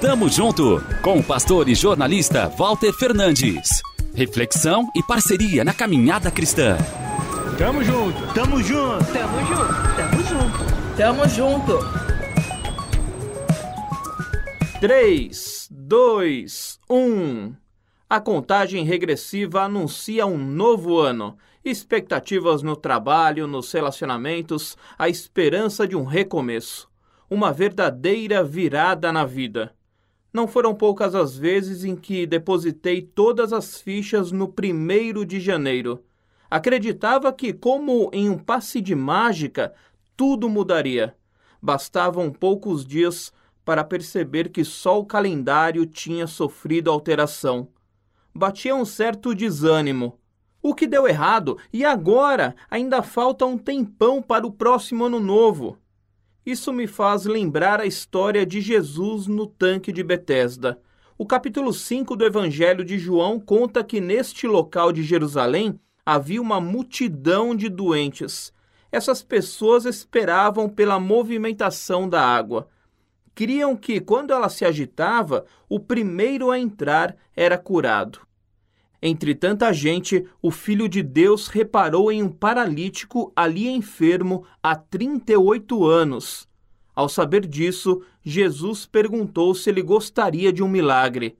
Tamo junto com o pastor e jornalista Walter Fernandes. Reflexão e parceria na caminhada cristã. Tamo junto, tamo junto, tamo junto, tamo junto, tamo junto. 3, 2, 1. A contagem regressiva anuncia um novo ano. Expectativas no trabalho, nos relacionamentos, a esperança de um recomeço. Uma verdadeira virada na vida. Não foram poucas as vezes em que depositei todas as fichas no primeiro de janeiro. Acreditava que, como em um passe de mágica, tudo mudaria. Bastavam poucos dias para perceber que só o calendário tinha sofrido alteração. Batia um certo desânimo. O que deu errado? E agora? Ainda falta um tempão para o próximo ano novo. Isso me faz lembrar a história de Jesus no tanque de Betesda. O capítulo 5 do Evangelho de João conta que neste local de Jerusalém havia uma multidão de doentes. Essas pessoas esperavam pela movimentação da água. Criam que, quando ela se agitava, o primeiro a entrar era curado. Entre tanta gente, o Filho de Deus reparou em um paralítico ali enfermo há 38 anos. Ao saber disso, Jesus perguntou se ele gostaria de um milagre.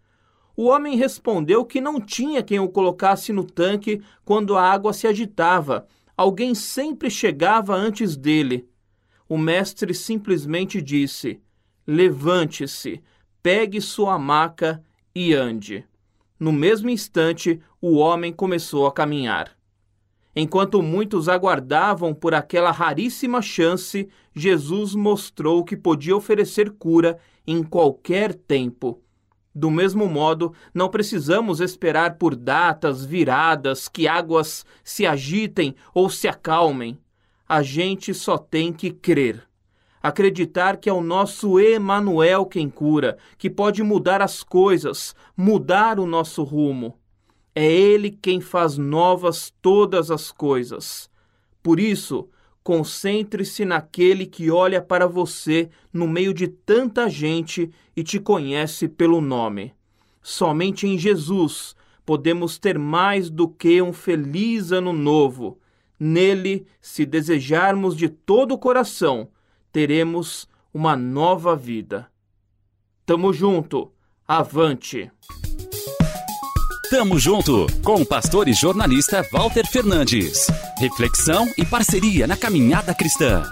O homem respondeu que não tinha quem o colocasse no tanque quando a água se agitava. Alguém sempre chegava antes dele. O mestre simplesmente disse: Levante-se, pegue sua maca e ande. No mesmo instante, o homem começou a caminhar. Enquanto muitos aguardavam por aquela raríssima chance, Jesus mostrou que podia oferecer cura em qualquer tempo. Do mesmo modo, não precisamos esperar por datas viradas que águas se agitem ou se acalmem. A gente só tem que crer acreditar que é o nosso Emanuel quem cura, que pode mudar as coisas, mudar o nosso rumo. É ele quem faz novas todas as coisas. Por isso, concentre-se naquele que olha para você no meio de tanta gente e te conhece pelo nome. Somente em Jesus podemos ter mais do que um feliz ano novo. Nele, se desejarmos de todo o coração, teremos uma nova vida. Tamo junto, avante! Tamo junto com o pastor e jornalista Walter Fernandes. Reflexão e parceria na caminhada cristã.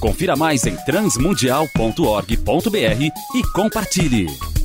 Confira mais em transmundial.org.br e compartilhe.